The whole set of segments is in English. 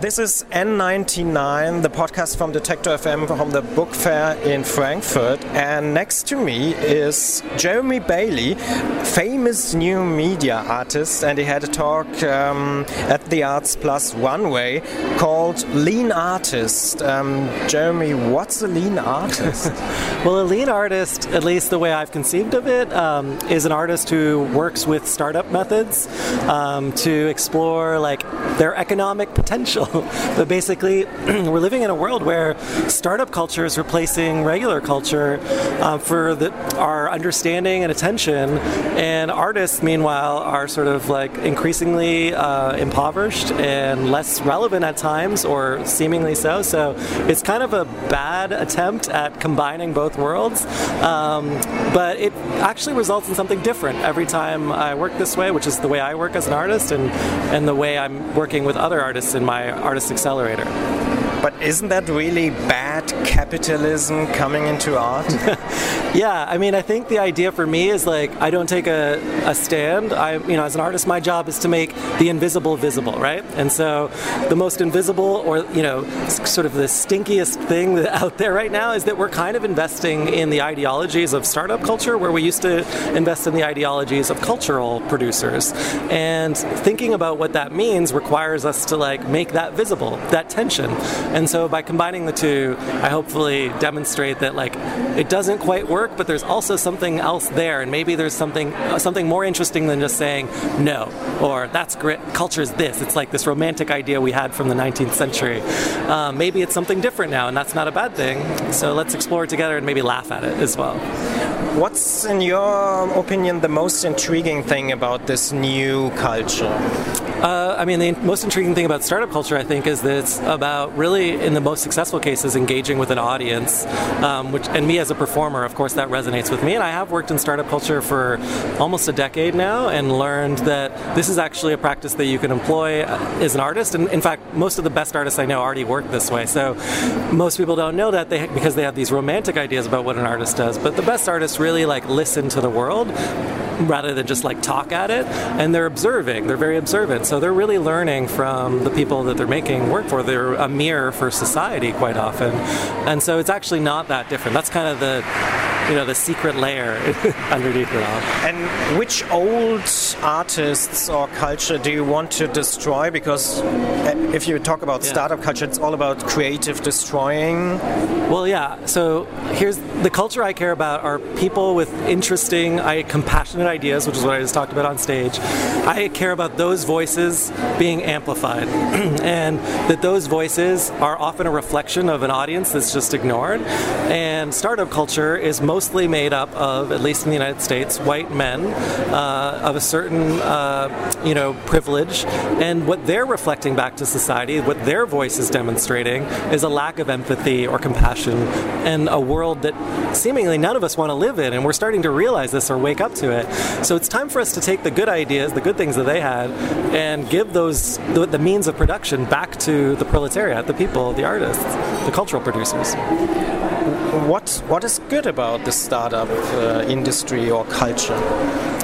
This is N99, the podcast from Detektor FM from the book fair in Frankfurt. And next to me is Jeremy Bailey, famous new media artist. And he had a talk um, at the Arts Plus One Way called Lean Artist. Um, Jeremy, what's a lean artist? well, a lean artist, at least the way I've conceived of it, um, is an artist who works with startup methods um, to explore like their economic potential. but basically, we're living in a world where startup culture is replacing regular culture uh, for the, our understanding and attention, and artists, meanwhile, are sort of like increasingly uh, impoverished and less relevant at times, or seemingly so. So it's kind of a bad attempt at combining both worlds, um, but it actually results in something different every time I work this way, which is the way I work as an artist and, and the way I'm working with other artists in my Artist Accelerator. But isn't that really bad capitalism coming into art? yeah, I mean, I think the idea for me is like I don't take a, a stand. I, you know, as an artist, my job is to make the invisible visible, right? And so, the most invisible, or you know, sort of the stinkiest thing out there right now is that we're kind of investing in the ideologies of startup culture, where we used to invest in the ideologies of cultural producers. And thinking about what that means requires us to like make that visible, that tension. And so by combining the two, I hopefully demonstrate that like it doesn't quite work, but there's also something else there, and maybe there's something something more interesting than just saying no or that's. Culture is this. It's like this romantic idea we had from the 19th century. Um, maybe it's something different now, and that's not a bad thing. So let's explore it together and maybe laugh at it as well. What's, in your opinion, the most intriguing thing about this new culture? Uh, I mean, the most intriguing thing about startup culture, I think, is that it's about really, in the most successful cases, engaging with an audience. Um, which, and me as a performer, of course, that resonates with me. And I have worked in startup culture for almost a decade now, and learned that this is actually a practice that you can employ as an artist. And in fact, most of the best artists I know already work this way. So most people don't know that they, because they have these romantic ideas about what an artist does. But the best artists really like listen to the world rather than just like talk at it. And they're observing, they're very observant. So they're really learning from the people that they're making work for. They're a mirror for society quite often. And so it's actually not that different. That's kind of the you know the secret layer underneath it all. And which old artists or culture do you want to destroy? Because uh, if you talk about yeah. startup culture, it's all about creative destroying. Well, yeah. So here's the culture I care about are people with interesting, I compassionate ideas, which is what I just talked about on stage. I care about those voices being amplified, and that those voices are often a reflection of an audience that's just ignored. And startup culture is mostly made up of, at least in the United States, white men uh, of a certain, uh, you know, privilege, and what they're reflecting back to society, what their voice is demonstrating, is a lack of empathy or compassion, and a world that seemingly none of us want to live in, and we're starting to realize this or wake up to it. So it's time for us to take the good ideas, the good things that they had, and give those the, the means of production back to the proletariat, the people, the artists, the cultural producers what what is good about the startup uh, industry or culture?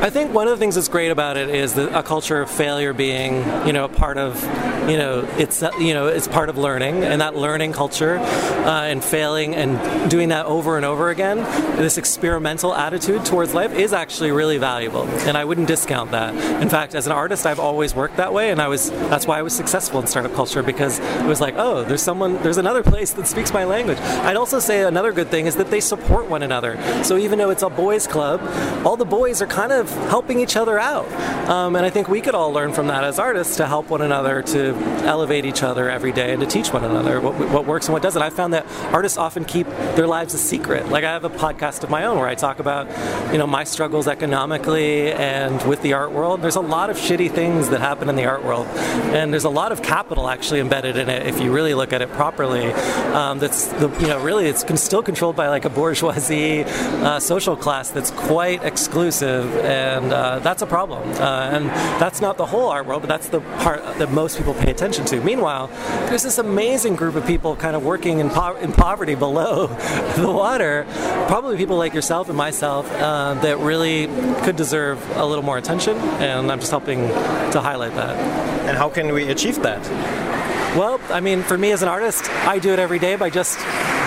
I think one of the things that's great about it is a culture of failure being, you know, part of, you know, it's you know it's part of learning, and that learning culture uh, and failing and doing that over and over again, this experimental attitude towards life is actually really valuable, and I wouldn't discount that. In fact, as an artist, I've always worked that way, and I was that's why I was successful in startup culture because it was like, oh, there's someone, there's another place that speaks my language. I'd also say another good thing is that they support one another. So even though it's a boys' club, all the boys are kind of helping each other out. Um, and I think we could all learn from that as artists to help one another, to elevate each other every day, and to teach one another what, what works and what doesn't. I found that artists often keep their lives a secret. Like I have a podcast of my own where I talk about, you know, my struggles economically and with the art world. There's a lot of shitty things that happen in the art world, and there's a lot of capital actually embedded in it if you really look at it properly. Um, that's the, you know really it's can still controlled by like a bourgeoisie uh, social class that's quite exclusive, and uh, that's a problem. Uh, and that's not the whole art world, but that's the part that most people pay attention to. Meanwhile, there's this amazing group of people kind of working in, po- in poverty below the water, probably people like yourself and myself, uh, that really could deserve a little more attention, and I'm just helping to highlight that. And how can we achieve that? Well, I mean, for me as an artist, I do it every day by just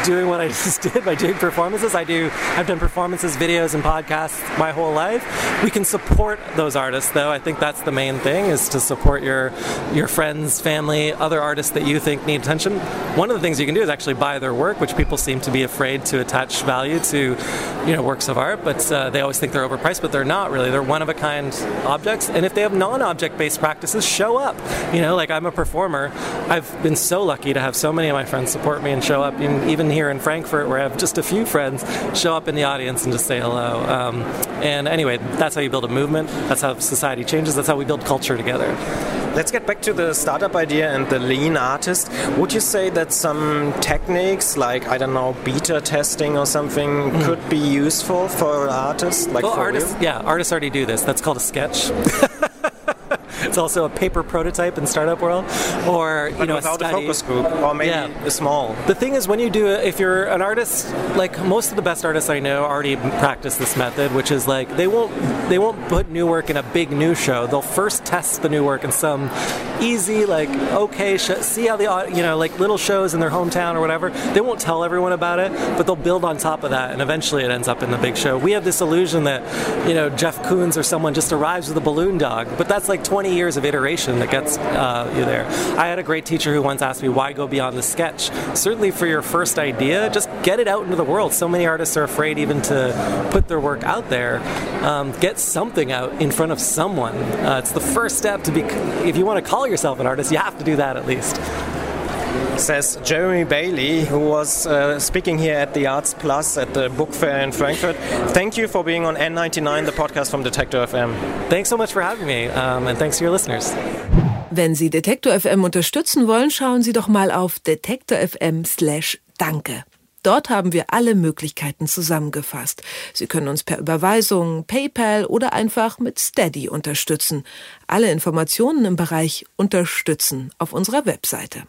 doing what I just did by doing performances. I do. I've done performances, videos, and podcasts my whole life. We can support those artists, though. I think that's the main thing: is to support your your friends, family, other artists that you think need attention. One of the things you can do is actually buy their work, which people seem to be afraid to attach value to, you know, works of art. But uh, they always think they're overpriced, but they're not really. They're one of a kind objects. And if they have non-object based practices, show up. You know, like I'm a performer. I've been so lucky to have so many of my friends support me and show up, even here in Frankfurt, where I have just a few friends show up in the audience and just say hello. Um, and anyway, that's how you build a movement. That's how society changes. That's how we build culture together. Let's get back to the startup idea and the lean artist. Would you say that some techniques, like I don't know, beta testing or something, mm. could be useful for artists? Like well, artists, you? yeah, artists already do this. That's called a sketch. it's also a paper prototype in startup world, or you but know, without a, a, focus group, or maybe yeah. small. The thing is, when you do it, if you're an artist, like most of the best artists I know already practice this method, which is like they won't they won't put new work in a big new show. They'll first test the new work in some easy, like okay, sh- see how the you know like little shows in their hometown or whatever. They won't tell everyone about it, but they'll build on top of that, and eventually it ends up in the big show. We have this illusion that you know Jeff Koons or someone just arrives with a balloon dog, but that's like 20 years of iteration that gets uh, you there. I had a great teacher who once asked me, why go beyond the sketch? Certainly for your first idea, just get it out into the world. So many artists are afraid even to put their work out there. Um, get something out in front of someone. Uh, it's the first step to be, if you want to call yourself an artist, you have to do that at least says Jeremy Bailey, who was uh, speaking here at the Arts Plus at the book fair in Frankfurt. Thank you for being on N99, the podcast from Detektor FM. Thanks so much for having me, um, and thanks to your listeners. Wenn Sie Detektor FM unterstützen wollen, schauen Sie doch mal auf detektor FM/slash Danke. Dort haben wir alle Möglichkeiten zusammengefasst. Sie können uns per Überweisung, PayPal oder einfach mit Steady unterstützen. Alle Informationen im Bereich Unterstützen auf unserer Webseite.